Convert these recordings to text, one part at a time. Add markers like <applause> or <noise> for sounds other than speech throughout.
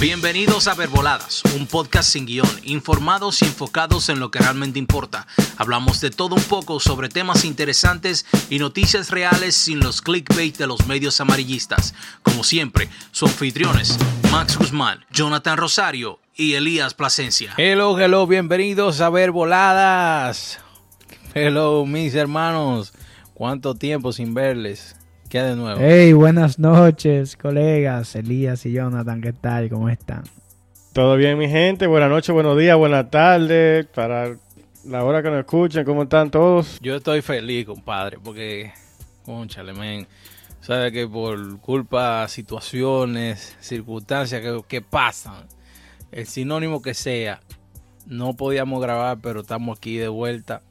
Bienvenidos a Verboladas, un podcast sin guion, informados y enfocados en lo que realmente importa. Hablamos de todo un poco sobre temas interesantes y noticias reales sin los clickbait de los medios amarillistas. Como siempre, su anfitriones, Max Guzmán, Jonathan Rosario y Elías Plasencia. Hello, hello, bienvenidos a Verboladas. Hello, mis hermanos. ¿Cuánto tiempo sin verles? ¿Qué de nuevo? Hey, buenas noches, colegas. Elías y Jonathan, ¿qué tal? ¿Cómo están? Todo bien, mi gente. Buenas noches, buenos días, buenas tardes. Para la hora que nos escuchen, ¿cómo están todos? Yo estoy feliz, compadre, porque, conchale, men, sabe que por culpa situaciones, circunstancias que, que pasan, el sinónimo que sea, no podíamos grabar, pero estamos aquí de vuelta,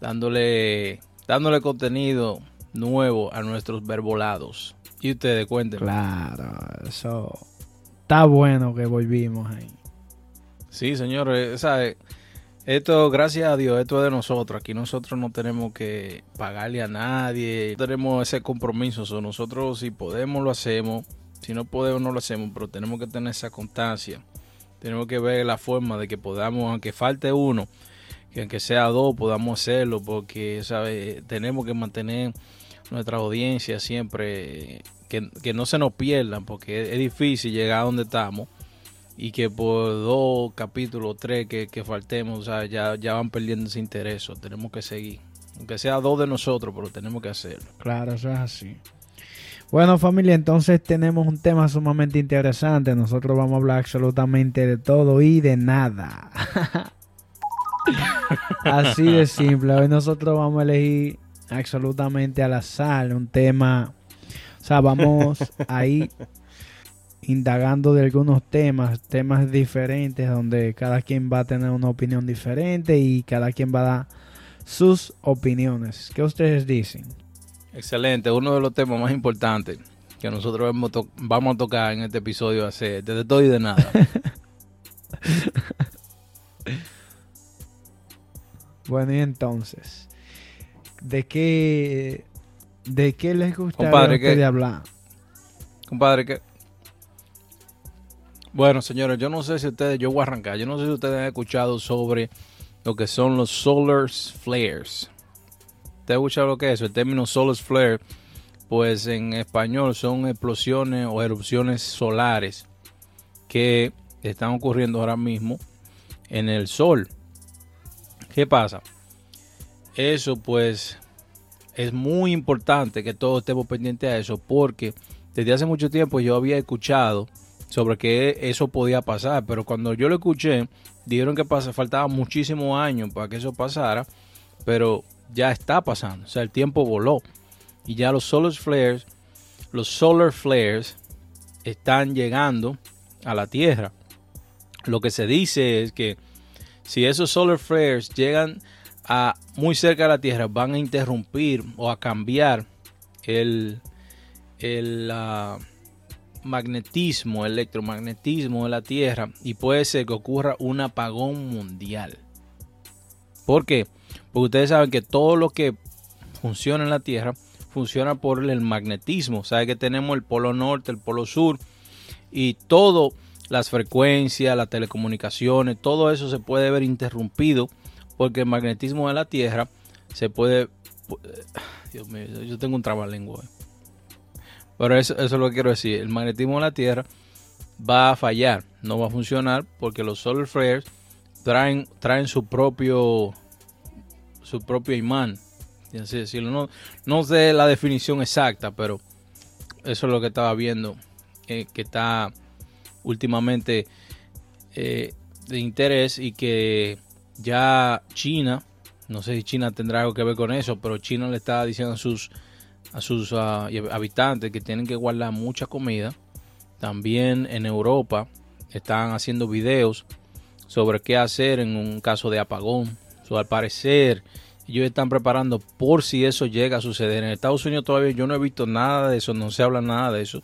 dándole, dándole contenido nuevo a nuestros verbolados. Y ustedes cuenten. Claro, eso está bueno que volvimos ahí. Sí, señores, ¿sabe? Esto, gracias a Dios, esto es de nosotros. Aquí nosotros no tenemos que pagarle a nadie. No tenemos ese compromiso. So, nosotros, si podemos, lo hacemos. Si no podemos, no lo hacemos. Pero tenemos que tener esa constancia. Tenemos que ver la forma de que podamos, aunque falte uno, que aunque sea dos, podamos hacerlo. Porque, ¿sabe? Tenemos que mantener nuestra audiencia siempre. Que, que no se nos pierdan. Porque es difícil llegar a donde estamos y que por dos capítulos, tres que, que faltemos, o sea, ya, ya van perdiendo ese interés. tenemos que seguir. Aunque sea dos de nosotros, pero tenemos que hacerlo. Claro, eso es así. Bueno, familia, entonces tenemos un tema sumamente interesante. Nosotros vamos a hablar absolutamente de todo y de nada. <laughs> Así de simple. Hoy nosotros vamos a elegir absolutamente al azar un tema. O sea, vamos <laughs> a ir indagando de algunos temas, temas diferentes, donde cada quien va a tener una opinión diferente y cada quien va a dar sus opiniones. ¿Qué ustedes dicen? Excelente, uno de los temas más importantes que nosotros vamos, a tocar en este episodio va a ser de todo y de nada. <laughs> Bueno, y entonces, ¿de qué, de qué les gustaría Compadre, a ustedes ¿qué? hablar? Compadre, que... Bueno, señores, yo no sé si ustedes, yo voy a arrancar, yo no sé si ustedes han escuchado sobre lo que son los solar flares. ¿Ustedes han escuchado lo que es eso? El término solar flare, pues en español son explosiones o erupciones solares que están ocurriendo ahora mismo en el sol. ¿Qué pasa? Eso pues es muy importante que todos estemos pendientes a eso porque desde hace mucho tiempo yo había escuchado sobre que eso podía pasar, pero cuando yo lo escuché, dijeron que faltaba muchísimos años para que eso pasara, pero ya está pasando, o sea, el tiempo voló y ya los solar flares, los solar flares están llegando a la Tierra. Lo que se dice es que si esos solar flares llegan a muy cerca de la Tierra, van a interrumpir o a cambiar el, el ah, magnetismo, electromagnetismo de la Tierra y puede ser que ocurra un apagón mundial. ¿Por qué? Porque ustedes saben que todo lo que funciona en la Tierra funciona por el magnetismo. Saben que tenemos el polo norte, el polo sur y todo, las frecuencias, las telecomunicaciones, todo eso se puede ver interrumpido porque el magnetismo de la Tierra se puede... Dios mío, yo tengo un trabalengua. Pero eso, eso es lo que quiero decir. El magnetismo de la Tierra va a fallar, no va a funcionar porque los solar flares traen, traen su propio su propio imán. decirlo. No, no sé la definición exacta, pero eso es lo que estaba viendo eh, que está últimamente eh, de interés y que ya China, no sé si China tendrá algo que ver con eso, pero China le está diciendo a sus a sus ah, habitantes que tienen que guardar mucha comida. También en Europa están haciendo videos sobre qué hacer en un caso de apagón. So, al parecer, ellos están preparando por si eso llega a suceder. En Estados Unidos todavía yo no he visto nada de eso, no se habla nada de eso.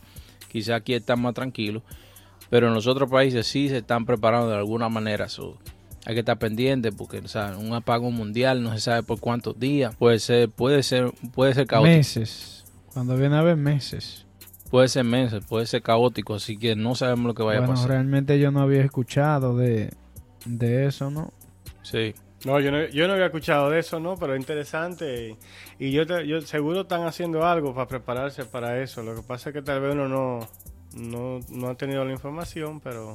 Quizá aquí están más tranquilos. Pero en los otros países sí se están preparando de alguna manera. Hay que estar pendiente porque o sea, un apagón mundial no se sabe por cuántos días. Puede ser, puede ser, puede ser caótico. Meses. Cuando viene a ver meses. puede ser menso, puede ser caótico, así que no sabemos lo que vaya bueno, a pasar. realmente yo no había escuchado de, de eso, ¿no? Sí. No, yo no, yo no había escuchado de eso, ¿no? Pero es interesante. Y, y yo, te- yo seguro están haciendo algo para prepararse para eso. Lo que pasa es que tal vez uno no, no, no ha tenido la información, pero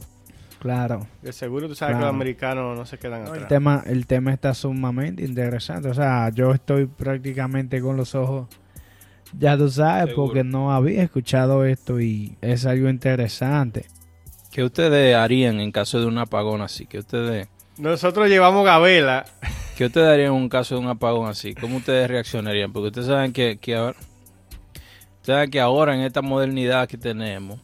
Claro. de seguro tú sabes que los americanos no se quedan No, el atrás. tema, el tema está sumamente interesante. O sea, yo estoy prácticamente con los ojos, ya tú sabes, Seguro. porque no había escuchado esto y es algo interesante. ¿Qué ustedes harían en caso de un apagón así? ¿Qué ustedes, Nosotros llevamos Gabela. <laughs> qué ustedes harían en un caso de un apagón así? ¿Cómo ustedes reaccionarían? Porque ustedes saben que, que ahora, ustedes saben que ahora en esta modernidad que tenemos,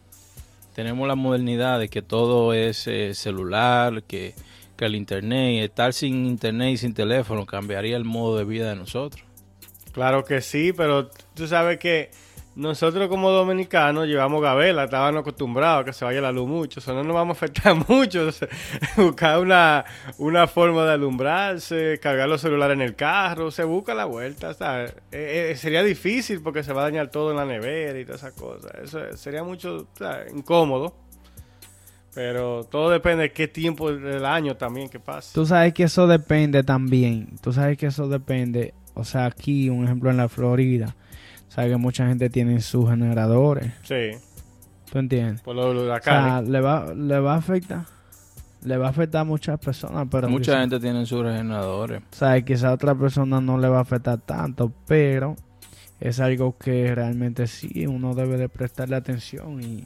tenemos la modernidad de que todo es eh, celular, que, que el internet, estar sin internet y sin teléfono cambiaría el modo de vida de nosotros. Claro que sí, pero tú sabes que nosotros como dominicanos llevamos Gabela, estábamos acostumbrados a que se vaya la luz mucho, eso no nos vamos a afectar <laughs> mucho. Buscar una, una forma de alumbrarse, cargar los celulares en el carro, se busca la vuelta. Eh, eh, sería difícil porque se va a dañar todo en la nevera y todas esas cosas. Eso sería mucho incómodo. Pero todo depende de qué tiempo del año también que pase. Tú sabes que eso depende también. Tú sabes que eso depende. O sea, aquí, un ejemplo en la Florida, sabes que mucha gente tiene sus generadores. Sí, ¿Tú entiendes? por los O sea, le va, le va a afectar. Le va a afectar a muchas personas, pero Mucha quizá- gente tiene sus regeneradores. sabes quizá a otra persona no le va a afectar tanto, pero es algo que realmente sí uno debe de prestarle atención y,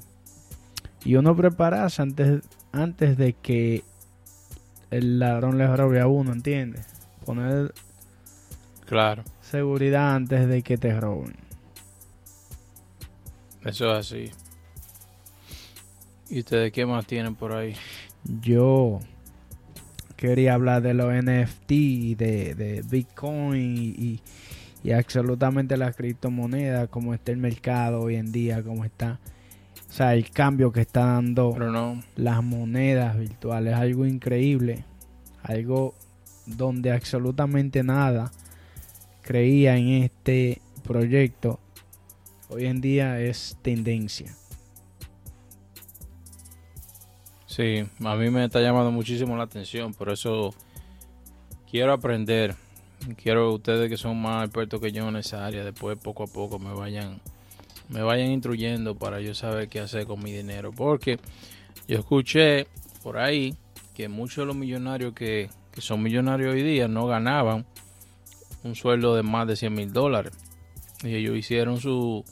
y uno prepararse antes, antes de que el ladrón le robe a uno, ¿entiendes? Poner Claro, seguridad antes de que te roben. Eso es así. ¿Y ustedes qué más tienen por ahí? Yo quería hablar de los NFT, y de, de Bitcoin y, y- absolutamente las criptomonedas, como está el mercado hoy en día, como está. O sea, el cambio que está dando no, las monedas virtuales, algo increíble, algo donde absolutamente nada creía en este proyecto, hoy en día es tendencia. sí, a mí me está llamando muchísimo la atención, por eso quiero aprender. Quiero ustedes que son más expertos que yo en esa área, después poco a poco me vayan me vayan instruyendo para yo saber qué hacer con mi dinero, porque yo escuché por ahí que muchos de los millonarios que, que son millonarios hoy día no ganaban un sueldo de más de 100 mil dólares. Y ellos hicieron su,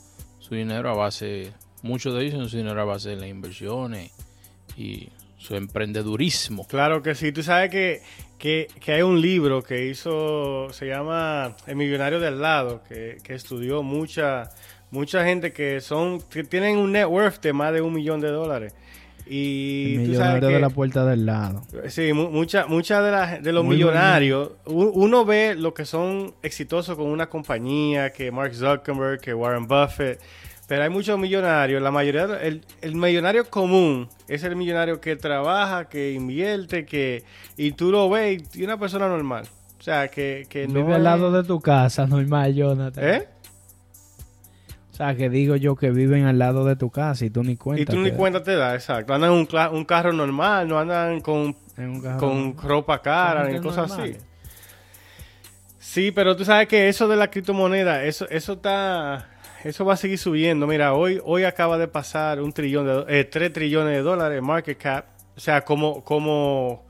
su dinero a base, muchos de ellos su dinero a base de las inversiones y su emprendedurismo. Claro que sí, tú sabes que, que, que hay un libro que hizo, se llama El millonario del lado, que, que estudió mucha, mucha gente que son, que tienen un net worth de más de un millón de dólares. Y el millonario que, de la puerta del lado. Sí, mu- mucha, de, la- de los Muy millonarios, uno ve lo que son exitosos con una compañía, que Mark Zuckerberg, que Warren Buffett, pero hay muchos millonarios, la mayoría, el, el millonario común es el millonario que trabaja, que invierte, que y tú lo ves y una persona normal. O sea, que, que no Vive al lado de tu casa, normal, Jonathan. ¿Eh? O sea, que digo yo que viven al lado de tu casa y tú ni cuenta. Y tú ni cuenta te das, exacto. Andan en un, un carro normal, no andan con con ropa cara ni cosas normal. así. Sí, pero tú sabes que eso de la criptomoneda, eso, eso está, eso va a seguir subiendo. Mira, hoy, hoy acaba de pasar un trillón de, eh, 3 trillones de dólares market cap. O sea, como, como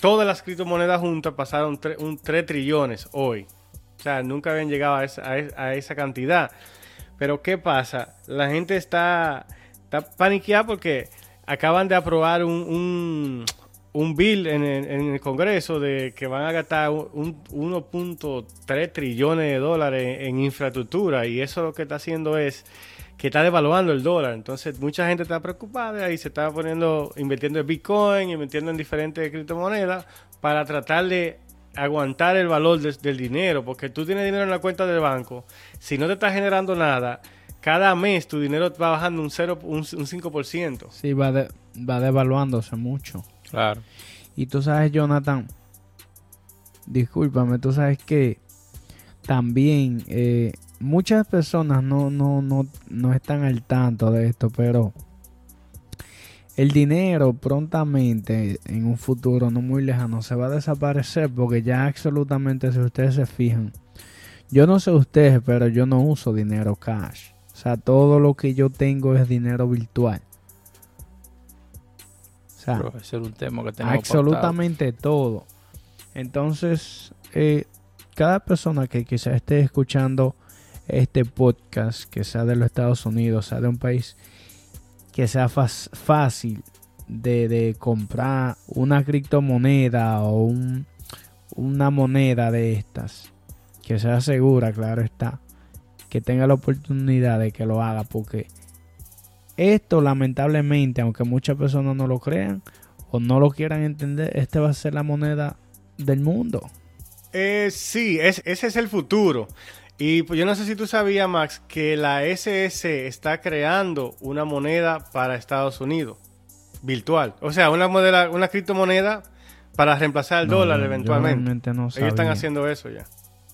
todas las criptomonedas juntas pasaron tre- un 3 trillones hoy. O sea, nunca habían llegado a esa, a es- a esa cantidad. Pero ¿qué pasa? La gente está, está paniqueada porque acaban de aprobar un, un, un bill en el, en el Congreso de que van a gastar un, un 1.3 trillones de dólares en, infraestructura y eso lo que está haciendo es que está devaluando el dólar. Entonces mucha gente está preocupada y se está poniendo, invirtiendo en Bitcoin, invirtiendo en diferentes criptomonedas para tratar de aguantar el valor del dinero, porque tú tienes dinero en la cuenta del banco, si no te está generando nada, cada mes tu dinero va bajando un, cero, un, un 5%. Sí, va, de- va devaluándose mucho. Claro. Y tú sabes, Jonathan, discúlpame, tú sabes que también eh, muchas personas no, no, no, no están al tanto de esto, pero el dinero prontamente en un futuro no muy lejano se va a desaparecer porque ya absolutamente si ustedes se fijan, yo no sé ustedes, pero yo no uso dinero cash. O sea, todo lo que yo tengo es dinero virtual. O sea, ese es un tema que tenemos absolutamente todo. Entonces, eh, cada persona que quizás esté escuchando este podcast, que sea de los Estados Unidos, sea de un país que sea fácil de, comprar una criptomoneda o un- una moneda de estas, que sea segura, claro está, que tenga la oportunidad de que lo haga, porque esto lamentablemente, aunque muchas personas no lo crean o no lo quieran entender, este va a ser la moneda del mundo. Eh, sí, es- ese es el futuro. Y pues, yo no sé si tú sabías, Max, que la SS está creando una moneda para Estados Unidos, virtual. O sea, una, moneda, una criptomoneda para reemplazar el No, dólar eventualmente. realmente no Ellos están haciendo eso ya.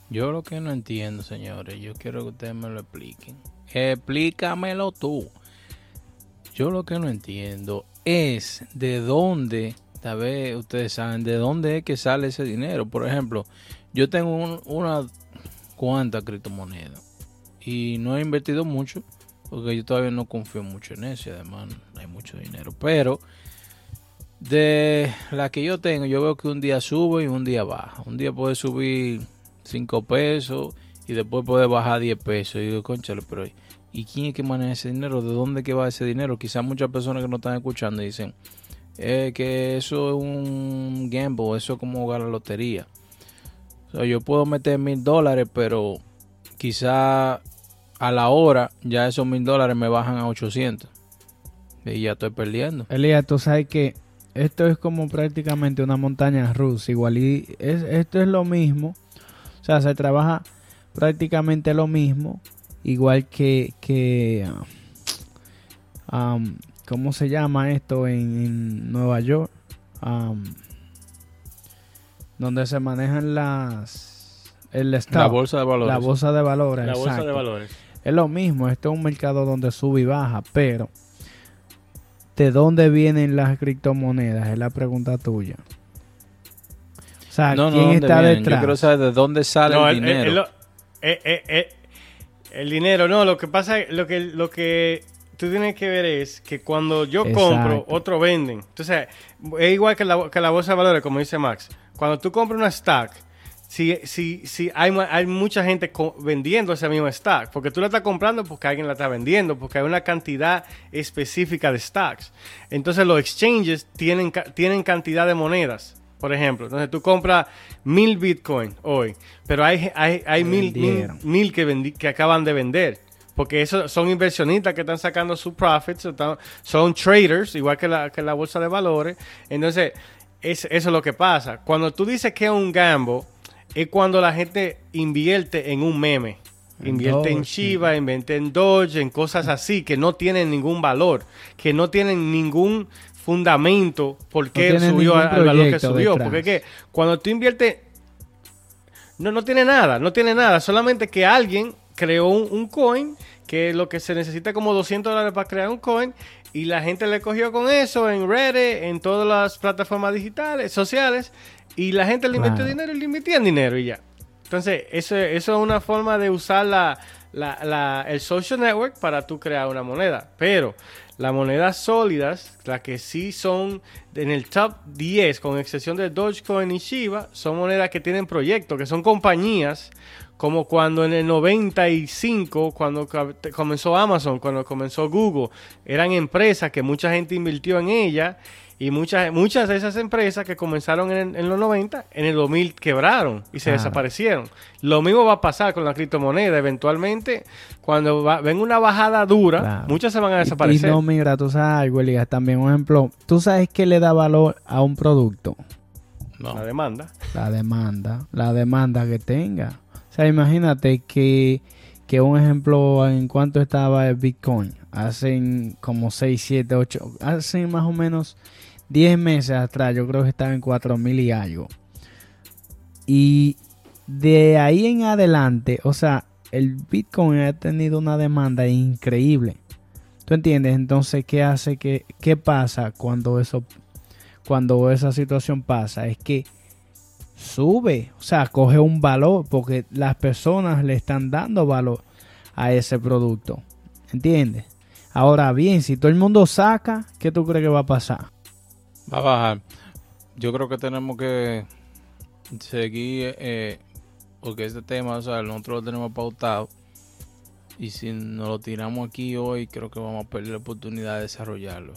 Yo lo que no entiendo, señores, yo quiero que ustedes me lo expliquen. Explícamelo tú. Yo lo que no entiendo es de dónde, tal vez ustedes saben, de dónde es que sale ese dinero. Por ejemplo, yo tengo un- una cuanta criptomonedas y no he invertido mucho porque yo todavía no confío mucho en eso y además hay mucho dinero. Pero de la que yo tengo, yo veo que un día sube y un día baja. Un día puede subir 5 pesos y después puede bajar 10 pesos. Y digo, conchale, pero ¿y quién es que maneja ese dinero? ¿De dónde que va ese dinero? Quizás muchas personas que no están escuchando dicen que eso es un gamble, eso es como jugar la lotería. O yo puedo meter mil dólares, pero quizá a la hora ya esos mil dólares me bajan a 800. Y ya estoy perdiendo. Elías, tú sabes que esto es como prácticamente una montaña rusa. Igual y es, esto es lo mismo. O sea, se trabaja prácticamente lo mismo. Igual que, que ah, um, ¿cómo se llama esto en, en Nueva York? Um, donde se manejan las el La stock, bolsa de valores. la bolsa de valores. La bolsa de valores. Es lo mismo, esto es un mercado donde sube y baja, pero ¿de dónde vienen las criptomonedas? Es la pregunta tuya. O sea, no, no, ¿quién ¿dónde está vienen? detrás? Yo quiero saber de dónde sale No, el, el, dinero. el- lo- eh, eh, eh, el dinero, no, lo que pasa, lo que, lo que tú tienes que ver es que cuando yo Exacto. compro, otro venden. Entonces, es igual que la, que la bolsa de valores, como dice Max. Cuando tú compras una stack, si, si, si hay, hay mucha gente vendiendo esa misma stack, porque tú la estás comprando porque alguien la está vendiendo, porque hay una cantidad específica de stacks. Entonces los exchanges tienen, tienen cantidad de monedas. Por ejemplo, entonces tú compras mil Bitcoin hoy, pero hay, hay, hay mil, mil, que, vendi- que acaban de vender. Porque eso son inversionistas que están sacando sus profits, están- son traders, igual que la, que la bolsa de valores. Entonces, es, eso es lo que pasa. Cuando tú dices que es un gamble, es cuando la gente invierte en un meme. Invierte en Shiba, invierte en Doge, en cosas así que no tienen ningún valor, que no tienen ningún fundamento por qué tienen subió al valor que subió. detrás. Porque que cuando tú inviertes no, no tiene nada, no tiene nada. Solamente que alguien creó un, un coin, que lo que se necesita como 200 dólares para crear un coin, y la gente le cogió con eso en Reddit, en todas las plataformas digitales, sociales, y la gente le invirtió dinero y le invertían dinero y ya. Entonces, eso, eso es una forma de usar la, la- la- el social network para tú crear una moneda. Pero las monedas sólidas, las que sí son en el top 10, con excepción de Dogecoin y Shiba, son monedas que tienen proyectos, que son compañías, como cuando en el 95, cuando comenzó Amazon, cuando comenzó Google, eran empresas que mucha gente invirtió en ellas y muchas, muchas de esas empresas que comenzaron en, en los 90, en el 2000 quebraron y se desaparecieron. Lo mismo va a pasar con la criptomoneda. Eventualmente, cuando va- venga una bajada dura, Claro. muchas se van a Y- desaparecer. Y no, mira, tú sabes algo, Elías, también un ejemplo. ¿Tú sabes qué le da valor a un producto? No. La demanda. La demanda, la demanda que tenga. Imagínate que, que un ejemplo en cuanto estaba el Bitcoin, hace como 6, 7, 8, hace más o menos 10 meses atrás, yo creo que estaba en 4 mil y algo. Y de ahí en adelante, o sea, el Bitcoin ha tenido una demanda increíble. ¿Tú entiendes? Entonces, ¿qué hace que qué pasa cuando eso cuando esa situación pasa? Es que sube, o sea, coge un valor porque las personas le están dando valor a ese producto. ¿Entiendes? Ahora bien, si todo el mundo saca, ¿qué tú crees que va a pasar? Va a bajar. Yo creo que tenemos que seguir, eh, porque este tema, o sea, nosotros lo tenemos pautado. Y si nos lo tiramos aquí hoy, creo que vamos a perder la oportunidad de desarrollarlo.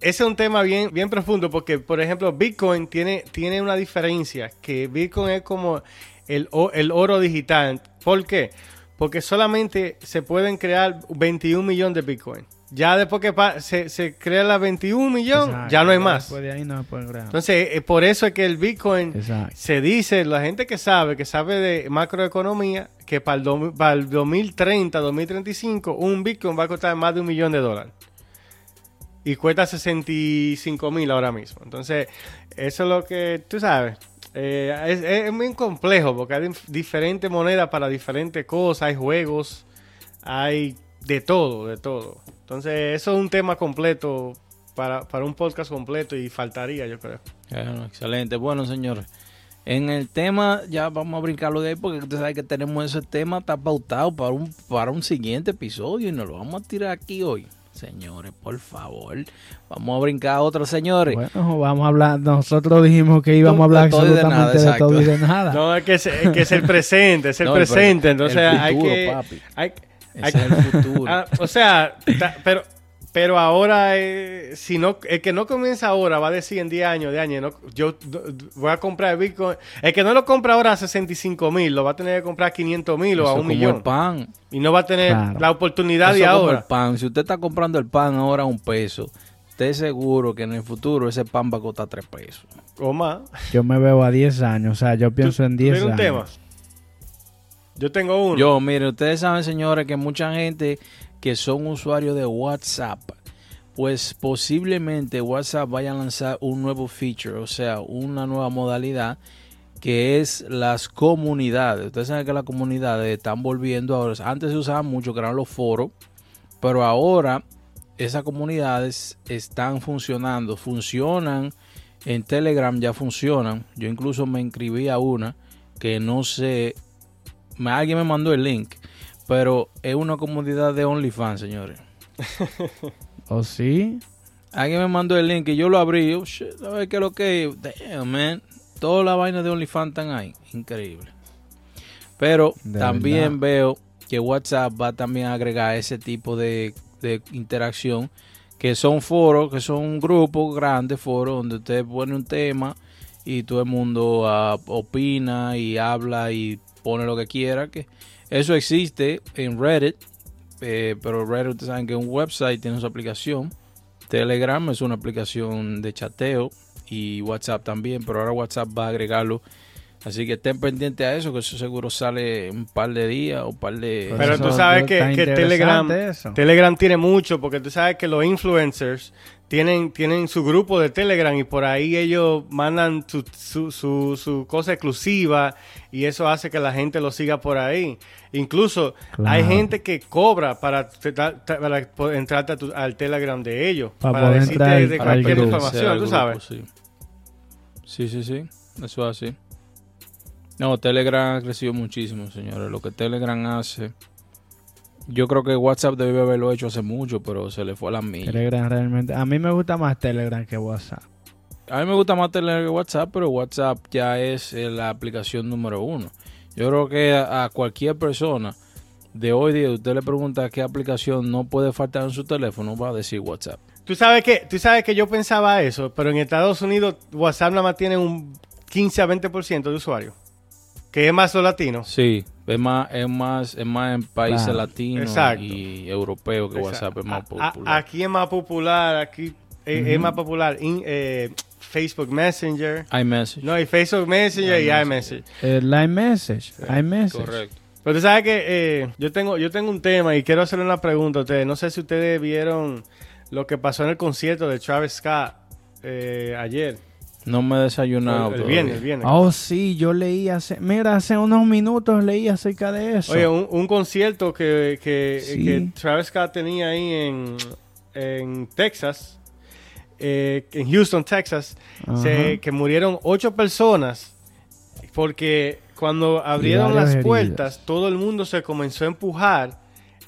Ese es un tema bien, bien profundo porque, por ejemplo, Bitcoin tiene, tiene una diferencia, que Bitcoin es como el, el oro digital. ¿Por qué? Porque solamente se pueden crear 21 millones de Bitcoin. Ya después que se, se crea la 21 millones, Exacto. ya no hay más. De ahí no. Entonces, eh, por eso es que el Bitcoin Exacto. se dice, la gente que sabe, que sabe de macroeconomía, que para el, do- para el 2030, 2035, un Bitcoin va a costar más de un millón de dólares. Y cuesta 65 mil ahora mismo. Entonces, eso es lo que tú sabes. eh, es, muy complejo porque hay dif- diferentes monedas para diferentes cosas, hay juegos, hay de todo, de todo. Entonces, eso es un tema completo para, para un podcast completo y faltaría, yo creo. Excelente. Bueno, señores. En el tema, ya vamos a brincarlo de ahí porque usted sabe que tenemos ese tema, está pautado para un, para un siguiente episodio y nos lo vamos a tirar aquí hoy. Señores, por favor, vamos a brincar a otro, señores. Bueno, vamos a hablar. Nosotros dijimos que íbamos a hablar De nada, absolutamente de, todo y de nada. No, es que es, es que es el presente, es el No, presente. pre- Entonces el hay futuro, que. papi. hay- hay- es el futuro. ah, o sea, ta- pero, pero ahora, eh, si no, el que no comienza ahora va a decir en 10 años, de años, no, yo voy a comprar Bitcoin. El que no lo compra ahora a 65 mil, lo va a tener que comprar a 500 mil o a un como millón. el pan. Y no va a tener Claro. la oportunidad Eso de como ahora. el pan. Si usted está comprando el pan ahora a un peso, esté seguro que en el futuro ese pan va a costar tres pesos. O más. Yo me veo a 10 años. O sea, yo pienso ¿Tú- en tú 10 tienes años. un tema? Yo tengo uno. Yo, mire, ustedes saben, señores, que mucha gente que son usuarios de WhatsApp, pues posiblemente WhatsApp vaya a lanzar un nuevo feature, o sea, una nueva modalidad que es las comunidades. Ustedes saben que las comunidades están volviendo ahora. Antes se usaban mucho, que eran los foros, pero ahora esas comunidades están funcionando, funcionan en Telegram, ya funcionan. Yo incluso me inscribí a una que no sé, alguien me mandó el link, pero es una comunidad de OnlyFans, señores. <laughs> ¿O sí? Alguien me mandó el link y yo lo abrí. Shit, a ver qué es lo que es. Damn, man. Toda la vaina de OnlyFans están ahí. Increíble. Pero De también veo que WhatsApp va también a agregar ese tipo de, de interacción. Que son foros, que son un grupo grande, foros, donde usted pone un tema y todo el mundo ah, opina y habla y pone lo que quiera. que Eso existe en Reddit. eh, pero Reddit, ustedes saben que es un website, tiene su aplicación. Telegram es una aplicación de chateo y WhatsApp también, pero ahora WhatsApp va a agregarlo. Así que estén pendientes a eso, que eso seguro sale un par de días o un par de... Pero tú sabes que, Telegram, eso. Telegram tiene mucho, porque tú sabes que los influencers tienen, tienen su grupo de Telegram y por ahí ellos mandan su, su, su, su cosa exclusiva y eso hace que la gente lo siga por ahí. Incluso Claro. hay gente que cobra para, para a tu- al Telegram de ellos, Para para, poder decirte entrar de al cualquier información, tú sabes. grupo, Sí. sí, sí, sí. Eso es así. No, Telegram ha crecido muchísimo, señores. Lo que Telegram hace... Yo creo que WhatsApp debe haberlo hecho hace mucho, pero se le fue a la mía. Telegram realmente. A mí me gusta más Telegram que WhatsApp. A mí me gusta más Telegram que WhatsApp, pero WhatsApp ya es eh, la aplicación número uno. Yo creo que a, a cualquier persona de hoy día, usted le pregunta qué aplicación no puede faltar en su teléfono, va a decir WhatsApp. Tú sabes que, tú sabes que yo pensaba eso, pero en Estados Unidos WhatsApp nada más tiene un 15 a 20% de usuarios. Que es más los latinos. Sí, es más, es más, es más en países Claro. latinos Exacto. y europeos que WhatsApp es más A- a- popular. aquí es más popular, aquí eh, es más popular in- eh, Facebook Messenger. iMessage. No, y Facebook Messenger y iMessage. El iMessage. iMessage. Correcto. Pero tú sabes que eh, yo tengo yo tengo un tema y quiero hacerle una pregunta a ustedes. No sé si ustedes vieron lo que pasó en el concierto de Travis Scott eh, ayer. No me he desayunado. el el viernes. Oh, sí, yo leí hace... Mira, hace unos minutos leí acerca de eso. Oye, un, un concierto que, que, Sí. que Travis Scott tenía ahí en, en Texas, eh, en Houston, Texas, se- que murieron ocho personas porque cuando abrieron las heridas. puertas, todo el mundo se comenzó a empujar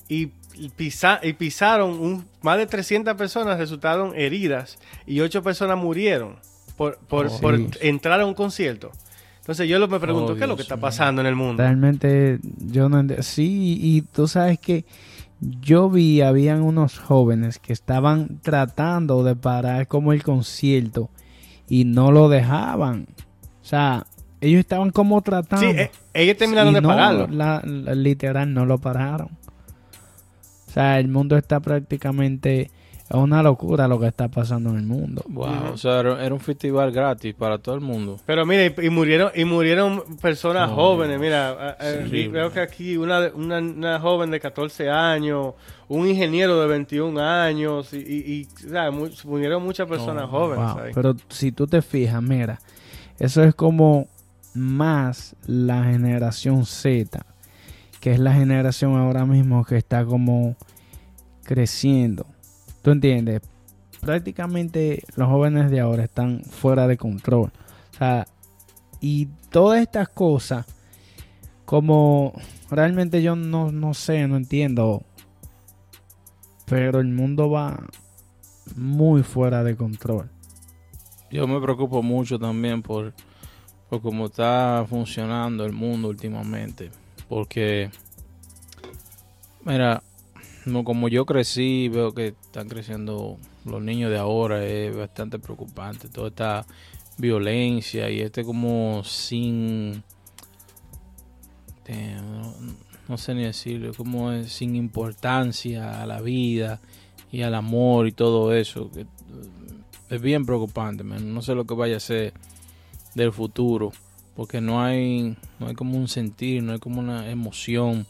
y, y pisa- y pisaron, un, más de 300 personas resultaron heridas y ocho personas murieron por, por, Oh, por sí. entrar a un concierto. Entonces yo me pregunto, Oh, ¿qué es lo que está mío. pasando en el mundo? Realmente yo no ent- Sí, y tú sabes que yo vi, habían unos jóvenes que estaban tratando de parar como el concierto y no lo dejaban. O sea, ellos estaban como tratando. Sí, eh, ellos terminaron de no, pararlo. la- la- literal, no lo pararon. O sea, el mundo está prácticamente... Es una locura lo que está pasando en el mundo. Wow, o sea, era, era un festival gratis para todo el mundo. Pero mira, y, y murieron y murieron personas Oh, jóvenes. Dios. Mira, vi- veo que aquí una, una, una joven de 14 años, un ingeniero de 21 años, y, y- y, o sea, mu- murieron muchas personas Oh, jóvenes. Wow, ahí. Pero si tú te fijas, mira, eso es como más la generación Z, que es la generación ahora mismo que está como creciendo. ¿Tú entiendes? Prácticamente los jóvenes de ahora están fuera de control. O sea, y todas estas cosas, como realmente yo no, no sé, no entiendo, pero el mundo va muy fuera de control. Yo me preocupo mucho también por, por cómo está funcionando el mundo últimamente. Porque, mira, como yo crecí, veo que están creciendo los niños de ahora, es bastante preocupante. Toda esta violencia y este como sin... No, sé ni decirlo, como es sin importancia a la vida y al amor y todo eso. que, es bien preocupante. No sé lo que vaya a ser del futuro. Porque no hay, no hay como un sentir, no hay como una emoción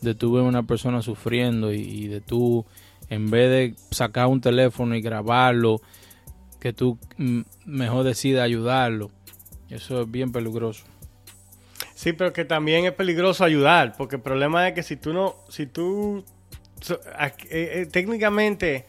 de tú ver una persona sufriendo y, y de tú, en vez de sacar un teléfono y grabarlo, que tú mm, mejor decidas ayudarlo. Eso es bien peligroso. Sí, pero que también es peligroso ayudar, porque el problema es que si tú no, si tú, eh, eh, técnicamente,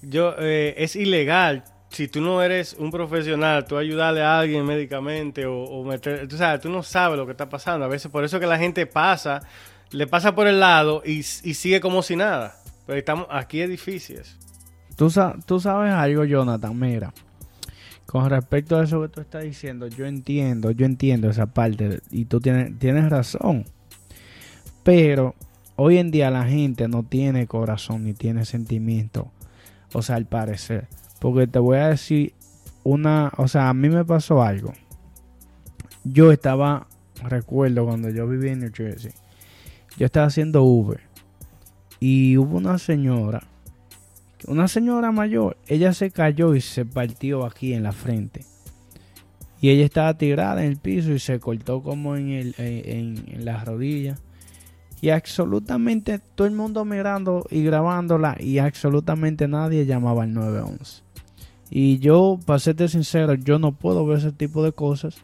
yo eh, es ilegal si tú no eres un profesional, tú ayudarle a alguien médicamente o, o meter, tú sabes, tú no sabes lo que está pasando. A veces por eso que la gente pasa, le pasa por el lado y sigue como si nada. Pero estamos, aquí eso. Tú, tú sabes algo, Jonathan, mira. Con respecto a eso que tú estás diciendo, yo entiendo, yo entiendo esa parte y tú tienes, tienes razón. Pero hoy en día la gente no tiene corazón ni tiene sentimiento. O sea, al parecer. Porque te voy a decir una, o sea, a mí me pasó algo. Yo estaba, recuerdo cuando yo vivía en New Jersey, yo estaba haciendo Uber y hubo una señora una señora mayor, ella se cayó y se partió aquí en la frente. Y ella estaba tirada en el piso y se cortó como en, el, en, en la rodilla. Y absolutamente todo el mundo mirando y grabándola y absolutamente nadie llamaba al 911. Y yo, para serte sincero, yo no puedo ver ese tipo de cosas.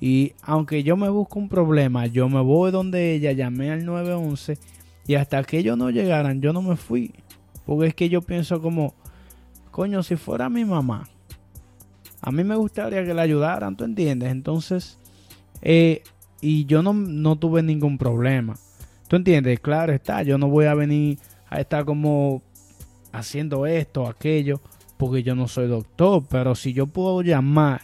Y aunque yo me busco un problema, yo me voy donde ella, llamé al 911 y hasta que ellos no llegaran, yo no me fui. Porque es que yo pienso como, coño, si fuera mi mamá, a mí me gustaría que la ayudaran, ¿tú entiendes? Entonces, eh, y yo no, no tuve ningún problema. ¿Tú entiendes? Claro está, yo no voy a venir a estar como haciendo esto, aquello, porque yo no soy doctor, pero si yo puedo llamar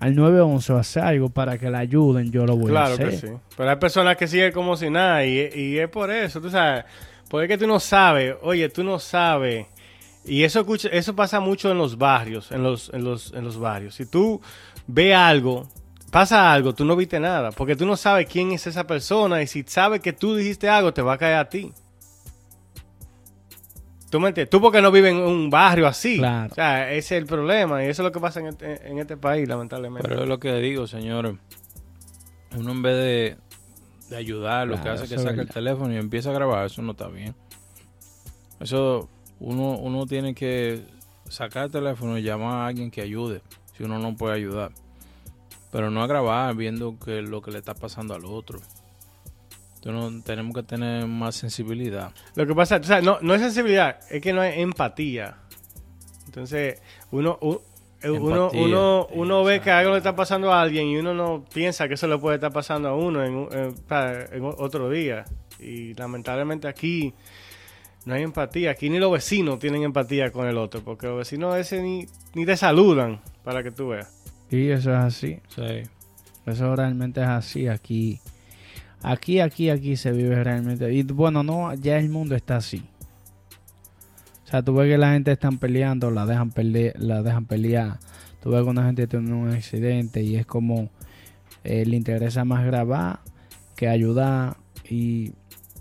al 911 o hacer algo para que la ayuden, yo lo voy a Claro hacer. que sí. Pero hay personas que siguen como si nada y, y es por eso, tú sabes. Porque es que tú no sabes, oye, tú no sabes. Y eso, escucha- eso pasa mucho en los barrios, en los, en, los, en los barrios. Si tú ves algo, pasa algo, tú no viste nada. Porque tú no sabes quién es esa persona y si sabes que tú dijiste algo, te va a caer a ti. ¿Tú me entiendes? Tú porque no vives en un barrio así. Claro. O sea, ese es el problema y eso es lo que pasa en este, en este país, lamentablemente. Pero es lo que digo, señores. Uno en vez de, de ayudar, lo que hace es que saca el teléfono y empieza a grabar, eso no está bien. Eso, uno, uno tiene que sacar el teléfono y llamar a alguien que ayude. si uno no puede ayudar. Pero no agravar viendo que lo que le está pasando al otro. Tenemos que tener más sensibilidad. Lo que pasa, o sea, no, no es sensibilidad, es que no hay empatía. Entonces, uno, u- eh, uno, Empatía, uno, sí, uno ve que algo le está pasando a alguien y uno no piensa que eso le puede estar pasando a uno en, un- en- en otro día. Y lamentablemente aquí no hay empatía. Aquí ni los vecinos tienen empatía con el otro, porque los vecinos ese ni, ni te saludan para que tú veas. Y eso es así. Sí. Eso realmente es así. Aquí, aquí, aquí, aquí se vive realmente. Y bueno, no, ya el mundo está así. O sea, tú ves que la gente están peleando, la dejan pelear, la dejan pelear. Tú ves que una gente tiene un accidente y es como eh, le interesa más grabar que ayudar. Y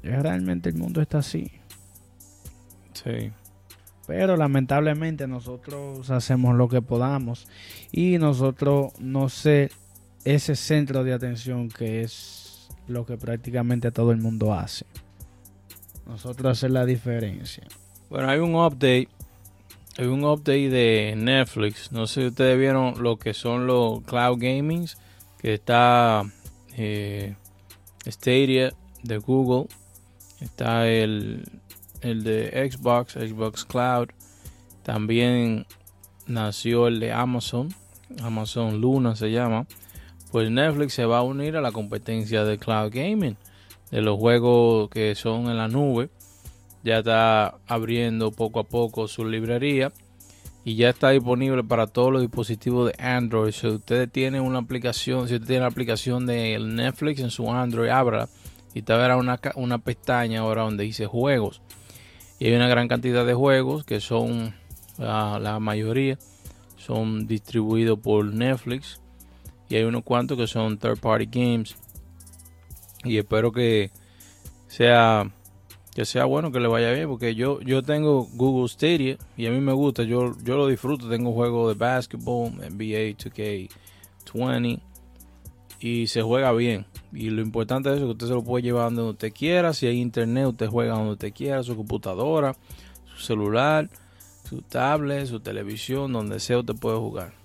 realmente el mundo está así. Sí. Pero lamentablemente nosotros hacemos lo que podamos y nosotros no sé ese centro de atención que es lo que prácticamente todo el mundo hace. Nosotros hacer la diferencia. Bueno, hay un update. Hay un update de Netflix. No sé si ustedes vieron lo que son los cloud gamings. Que está eh, Stadia de Google. Está el, el de Xbox, Xbox Cloud. También nació el de Amazon. Amazon Luna se llama. Pues Netflix se va a unir a la competencia de cloud gaming. De los juegos que son en la nube ya está abriendo poco a poco su librería y ya está disponible para todos los dispositivos de Android. Si usted tiene una aplicación, si usted tiene la aplicación de Netflix en su Android, abra y te verá una, una pestaña ahora donde dice juegos. Y hay una gran cantidad de juegos que son, ah, la mayoría, son distribuidos por Netflix. Y hay unos cuantos que son third party games. Y espero que sea que sea bueno, que le vaya bien, porque yo, yo tengo Google Stadia y a mí me gusta, yo, yo lo disfruto, tengo juegos de basketball, NBA 2K20 y se juega bien. Y lo importante es que usted se lo puede llevar donde usted quiera, si hay internet usted juega donde usted quiera, su computadora, su celular, su tablet, su televisión, donde sea usted puede jugar.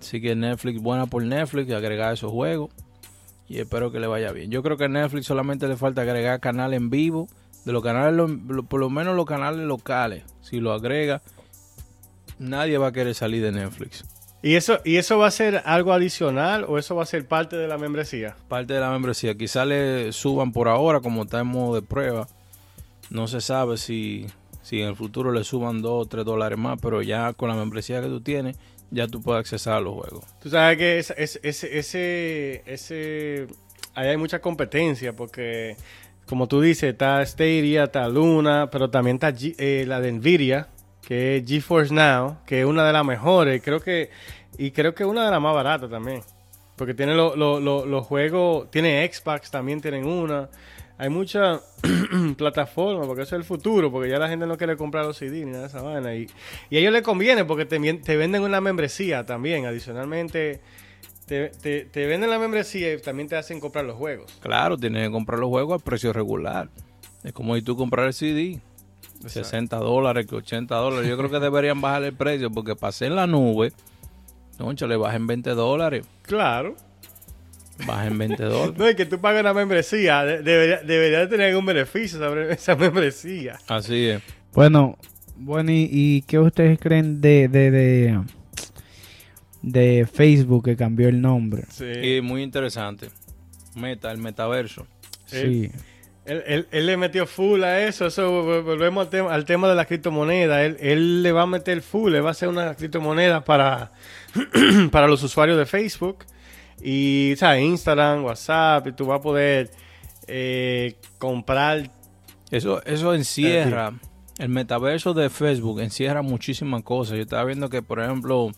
Así que Netflix, buena por Netflix, agregar esos juegos y espero que le vaya bien. Yo creo que a Netflix solamente le falta agregar canal en vivo, de los canales, lo- lo- por lo menos los canales locales. Si lo agrega, nadie va a querer salir de Netflix. ¿Y eso, ¿Y eso va a ser algo adicional o eso va a ser parte de la membresía? Parte de la membresía, quizá le suban por ahora, como está en modo de prueba. No se sabe si, si en el futuro le suban 2 o 3 dólares más, pero ya con la membresía que tú tienes, ya tú puedes accesar a los juegos. Tú sabes que es- es- ese, ese, ahí hay mucha competencia porque, como tú dices, está Stadia, está Luna, pero también está eh, la de Nvidia, que es GeForce Now, que es una de las mejores, creo que, y creo que una de las más baratas también, porque tiene lo- lo- lo- los juegos, tiene Xbox, también tienen una. Hay muchas <clears throat> plataformas, porque eso es el futuro, porque ya la gente no quiere comprar los CD ni nada de esa vaina. Y, y a ellos les conviene porque te, te venden una membresía también. Adicionalmente, te, te- te venden la membresía y también te hacen comprar los juegos. Claro, tienes que comprar los juegos a precio regular. Es como si tú comprar el CD. 60 dólares, que 80 dólares. Yo creo que deberían bajar el precio porque pasé en la nube. Concha, le bajen 20 dólares. Claro. Bajen 20 dólares. No, es que tú pagas una membresía. de- debería, debería de tener algún beneficio sobre esa membresía. Así es. Bueno, bueno, ¿y, y qué ustedes creen de, de, de, de Facebook que cambió el nombre? Sí. Y muy interesante. Meta, el metaverso. Sí. Él, él- él le metió full a eso. Eso vol- volvemos al tema, al tema de la criptomoneda. Él, él le va a meter full, le va a hacer una criptomoneda para, <clears throat> para los usuarios de Facebook. Y, ¿sabes? Instagram, WhatsApp. Y tú vas a poder eh, comprar. Eso, eso encierra. El metaverso de Facebook encierra muchísimas cosas. Yo estaba viendo que, por ejemplo,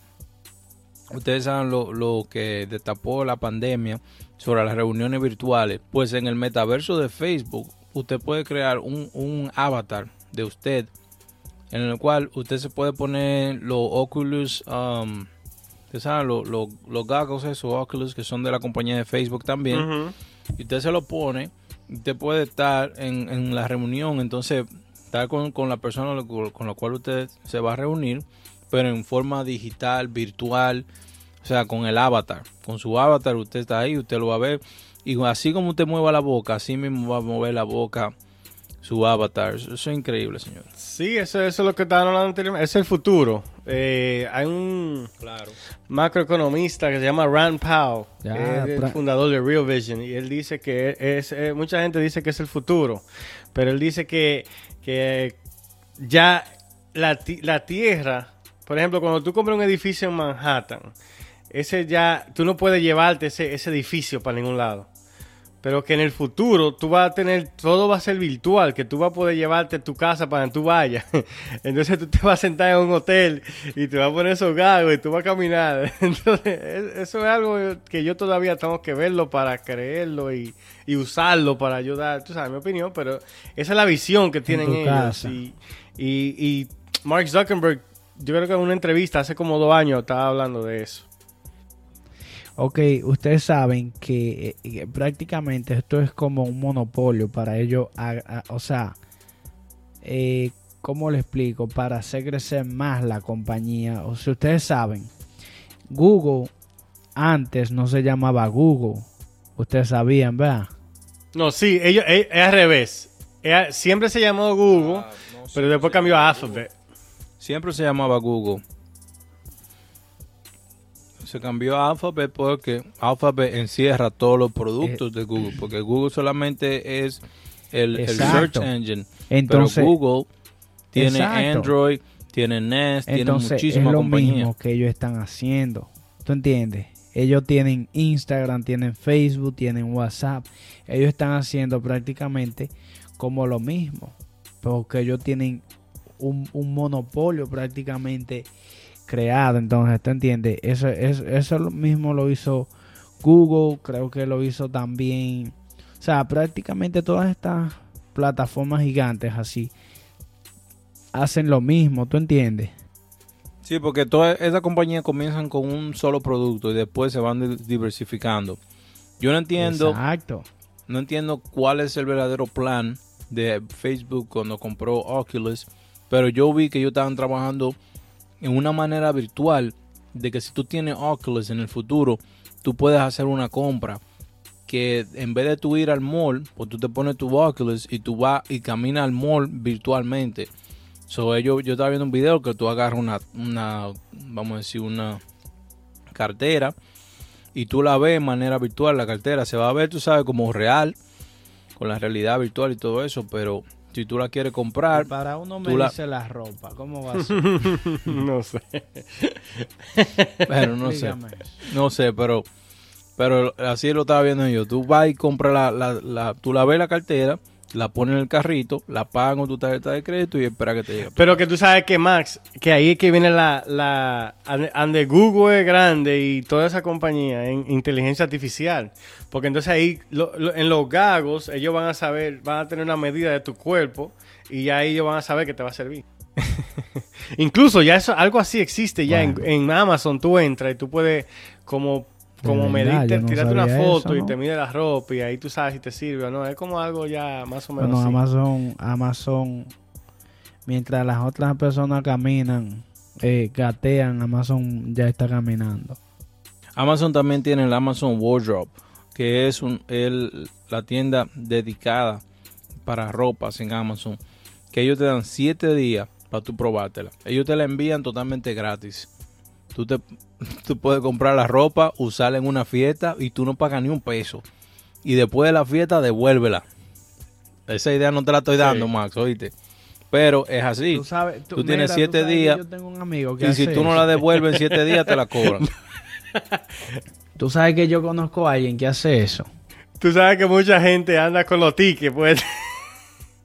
ustedes saben lo, lo que destapó la pandemia sobre las reuniones virtuales. Pues en el metaverso de Facebook, usted puede crear un, un avatar de usted en el cual usted se puede poner los Oculus, um, ustedes saben, los, los, los goggles, esos Oculus que son de la compañía de Facebook también y usted se lo pone, usted puede estar en, en la reunión, entonces estar con, con la persona con, con la cual usted se va a reunir, pero en forma digital, virtual, o sea, con el avatar. Con su avatar usted está ahí, usted lo va a ver. Y así como usted mueva la boca, así mismo va a mover la boca su avatar. Eso es increíble, señor. Sí, eso, eso es lo que estaban hablando anteriormente. Es el futuro. Eh, hay un Claro. macroeconomista que se llama Rand Powell, Ya, que es el fundador de Real Vision, y él dice que es, eh, mucha gente dice que es el futuro, pero él dice que, que ya la, ti- la tierra, por ejemplo, cuando tú compras un edificio en Manhattan, ese ya, tú no puedes llevarte ese, ese edificio para ningún lado. Pero que en el futuro tú vas a tener, todo va a ser virtual, que tú vas a poder llevarte tu casa para donde tú vayas. <laughs> Entonces tú te vas a sentar en un hotel y te vas a poner esos gagos y tú vas a caminar. <laughs> Entonces es- eso es algo que yo todavía tengo que verlo para creerlo y, y usarlo para ayudar. Tú sabes mi opinión, pero esa es la visión que tienen ellos. casa. Y, y, y Mark Zuckerberg, yo creo que en una entrevista hace como dos años estaba hablando de eso. Ok, ustedes saben que, eh, que prácticamente esto es como un monopolio para ellos, a- a- o sea, eh, ¿cómo le explico? Para hacer crecer más la compañía. O sea, ustedes saben, Google antes no se llamaba Google. Ustedes sabían, ¿verdad? No, sí, ellos, es, es al revés. Siempre se llamó Google, Ah, no pero después cambió a Alphabet. Siempre se llamaba Google. Se cambió a Alphabet porque Alphabet encierra todos los productos de Google. Porque Google solamente es el, el search engine. Entonces, pero Google tiene Exacto. Android, tiene Nest, tiene entonces es muchísimas lo compañías. mismo que ellos están haciendo. ¿Tú entiendes? Ellos tienen Instagram, tienen Facebook, tienen WhatsApp. Ellos están haciendo prácticamente como lo mismo. Porque ellos tienen un, un monopolio prácticamente creado. Entonces, ¿tú entiendes? Eso, eso, eso lo mismo lo hizo Google. Creo que lo hizo también. O sea, prácticamente todas estas plataformas gigantes así hacen lo mismo. ¿Tú entiendes? Sí, porque todas esas compañías comienzan con un solo producto y después se van di- diversificando. Yo no entiendo, Exacto. no entiendo cuál es el verdadero plan de Facebook cuando compró Oculus, pero yo vi que ellos estaban trabajando en una manera virtual de que si tú tienes Oculus en el futuro, tú puedes hacer una compra que en vez de tú ir al mall, pues tú te pones tu Oculus y tú vas y caminas al mall virtualmente. So, ellos, yo estaba viendo un video que tú agarras una, una, vamos a decir, una cartera y tú la ves de manera virtual. La cartera se va a ver, tú sabes, como real, con la realidad virtual y todo eso, pero si tú la quieres comprar, Para uno me tú la- dice la ropa, ¿cómo va a <laughs> ser? no sé. bueno, no sé. No sé, pero pero así lo estaba viendo yo. Tú vas y compras la, la, la- tú la ves la cartera, la pones en el carrito, la pagas con tu tarjeta de crédito y espera que te llegue. Pero que tú sabes que Max, que ahí es que viene la, la ande- Google es grande y toda esa compañía en inteligencia artificial. Porque entonces ahí lo- lo- en los gagos ellos van a saber, van a tener una medida de tu cuerpo y ya ellos van a saber que te va a servir. <laughs> Incluso ya eso, algo así existe ya en, en Amazon. Tú entras y tú puedes como, como medirte, yo no tirarte una foto eso, y ¿no? te mide la ropa y ahí tú sabes si te sirve o no. Es como algo ya más o menos Bueno, así. Amazon, Amazon, mientras las otras personas caminan, eh, gatean, Amazon ya está caminando. Amazon también tiene el Amazon Wardrobe, que es un, el- la tienda dedicada para ropas en Amazon, que ellos te dan 7 días para tú probártela. Ellos te la envían totalmente gratis. Tú, te, <laughs> tú puedes comprar la ropa, usarla en una fiesta y tú no pagas ni un peso. Y después de la fiesta, devuélvela. Esa idea no te la estoy dando, Sí. Max, oíste. Pero es así. Tú sabes, tú tienes mira, siete días Yo tengo un amigo que Y si tú no la devuelves en 7 días, te la <laughs> cobran. Tú sabes que yo conozco a alguien que hace eso. Tú sabes que mucha gente anda con los tickets, pues.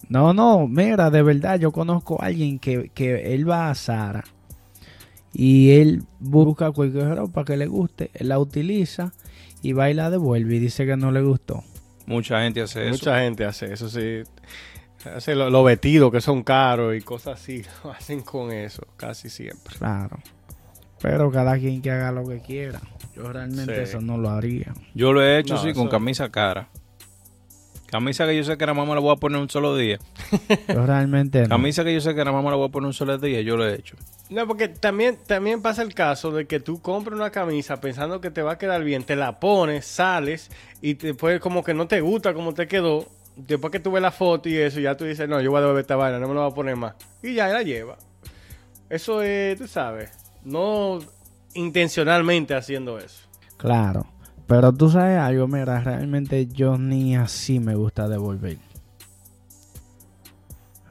No, no, mira, de verdad, yo conozco a alguien que, que él va a Sara y él busca cualquier ropa que le guste, él la utiliza y va y la devuelve y dice que no le gustó. Mucha gente hace eso. Mucha gente hace eso, sí. Hace lo- los vestidos que son caros y cosas así. <laughs> Lo hacen con eso, casi siempre. Claro. Pero cada quien que haga lo que quiera. Yo realmente Sí. eso no lo haría. Yo lo he hecho, No, sí, con camisa cara. Camisa que yo sé que nada más me la voy a poner un solo día. <laughs> Yo realmente no. Camisa que yo sé que nada más me la voy a poner un solo día, yo lo he hecho. No, porque también, también pasa el caso de que tú compras una camisa pensando que te va a quedar bien, te la pones, sales y después como que no te gusta como te quedó. Después que tú ves la foto y eso, ya tú dices, no, yo voy a devolver esta vaina, no me lo voy a poner más. Y ya la lleva. Eso es, tú sabes, no intencionalmente haciendo eso. Claro. Pero tú sabes algo, mira, realmente yo ni así me gusta devolver.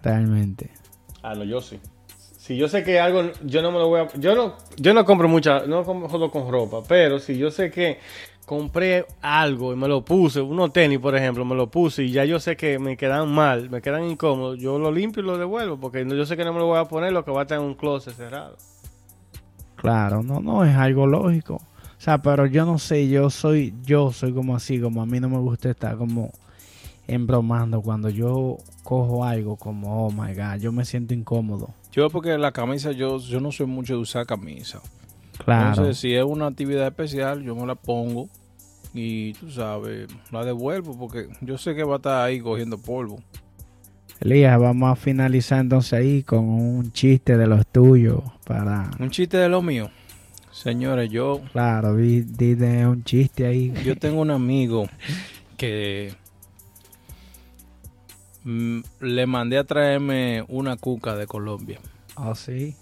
Realmente. Ah, no, yo sí. Si yo sé que algo, yo no me lo voy a... Yo no, yo no compro mucha, no compro con ropa, pero si yo sé que compré algo y me lo puse, unos tenis por ejemplo, me lo puse y ya yo sé que me quedan mal, me quedan incómodos, yo lo limpio y lo devuelvo porque yo sé que no me lo voy a poner, lo que va a estar en un closet cerrado. Claro, no, no, es algo lógico. O sea, pero yo no sé, yo soy, yo soy como así, como a mí no me gusta estar como embromando cuando yo cojo algo como, oh my god, yo me siento incómodo. Yo porque la camisa, yo, yo no soy mucho de usar camisa. Claro. Entonces, si es una actividad especial, yo me la pongo y tú sabes, la devuelvo porque yo sé que va a estar ahí cogiendo polvo. Elías, vamos a finalizar entonces ahí con un chiste de los tuyos para... Un chiste de lo mío. Señores, yo, Claro, di, di de un chiste ahí. yo tengo un amigo que mm, le mandé a traerme una cuca de Colombia. Oh, sí.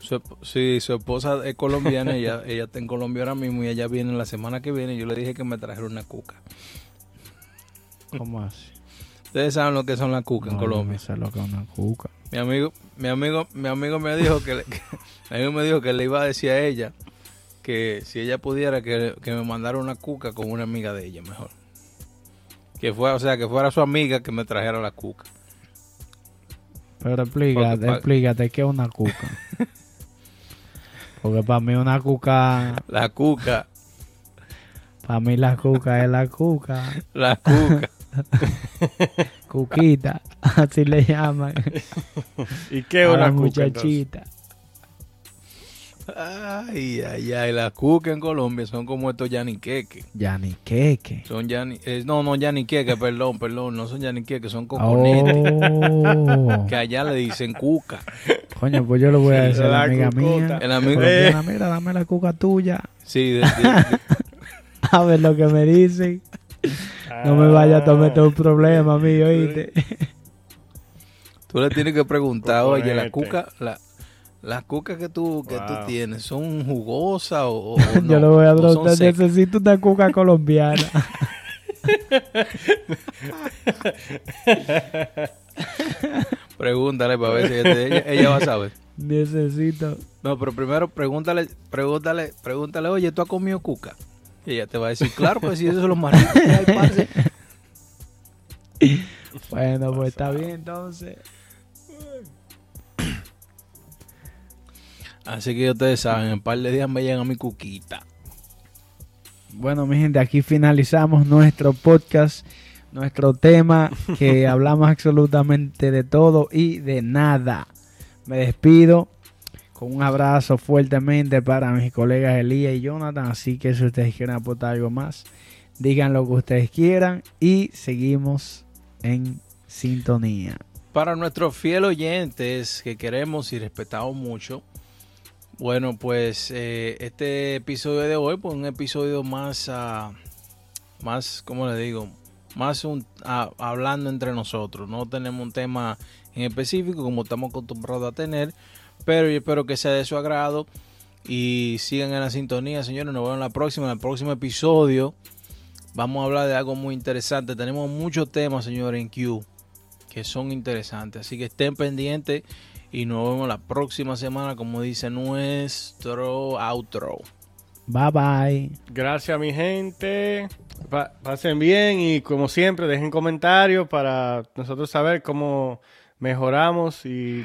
Su, sí, su esposa es colombiana, ella, <laughs> ella está en Colombia ahora mismo y ella viene la semana que viene. Yo le dije que me trajera una cuca. ¿Cómo así? Ustedes saben lo que son las cucas en No, Colombia. No sé lo que es una cuca. Mi amigo, mi amigo, mi amigo me dijo que, le, <laughs> que- mi amigo me dijo que le iba a decir a ella que si ella pudiera que, que me mandara una cuca con una amiga de ella mejor. Que fuera, o sea, que fuera su amiga que me trajera la cuca. Pero explícate, Porque explícate qué es una cuca. Porque para mí una cuca, La cuca, para mí la cuca es la cuca, la cuca. <laughs> cuquita, <laughs> así le llaman <laughs> ¿Y qué es una muchachita. Ay, ay, ay, las cucas en Colombia son como estos yaniqueques. Ya ni queque. Son yani, eh, no, no yaniqueques, perdón, perdón, no son yaniqueques, son coconetes. Oh, <laughs> Que allá le dicen cuca. coño, pues yo le voy a decir a la amiga cucota. mía. El amigo, colombiana, mira, dame la cuca tuya. sí, de- de- de- A ver lo que me dicen. No me vaya a meter un problema, amigo, oíste. Tú le tienes que preguntar, oye, la Coconete. cuca, la, las cucas que tú, que tú Wow. tienes, ¿son jugosas o, o <laughs> Yo no? le voy a ¿O son preguntar, necesito una cuca colombiana. <laughs> Pregúntale para ver si ella, te- ella, ella va a saber. necesito. No, pero primero pregúntale, pregúntale, pregúntale, oye, ¿tú has comido cuca? Y ella te va a decir, claro, pues si eso es lo más rico que hay, parce. <laughs> Bueno, pues está bien entonces. Así que ustedes saben, en un par de días me llegan a mi cuquita. Bueno, mi gente, aquí finalizamos nuestro podcast, nuestro tema que <laughs> hablamos absolutamente de todo y de nada. Me despido con un abrazo fuertemente para mis colegas Elías y Jonathan. Así que si ustedes quieren aportar algo más, digan lo que ustedes quieran y seguimos en sintonía. Para nuestros fieles oyentes que queremos y respetamos mucho, bueno, pues eh, este episodio de hoy, pues un episodio más, ah, más, ¿cómo le digo? Más un, hablando entre nosotros. No tenemos un tema en específico como estamos acostumbrados a tener, pero yo espero que sea de su agrado y sigan en la sintonía, señores. Nos vemos en la próxima, en el próximo episodio. Vamos a hablar de algo muy interesante. Tenemos muchos temas, señores, en Q que son interesantes. Así que estén pendientes y nos vemos la próxima semana, como dice nuestro outro. Bye bye. Gracias, mi gente. Pa- pasen bien y como siempre, dejen comentarios para nosotros saber cómo mejoramos y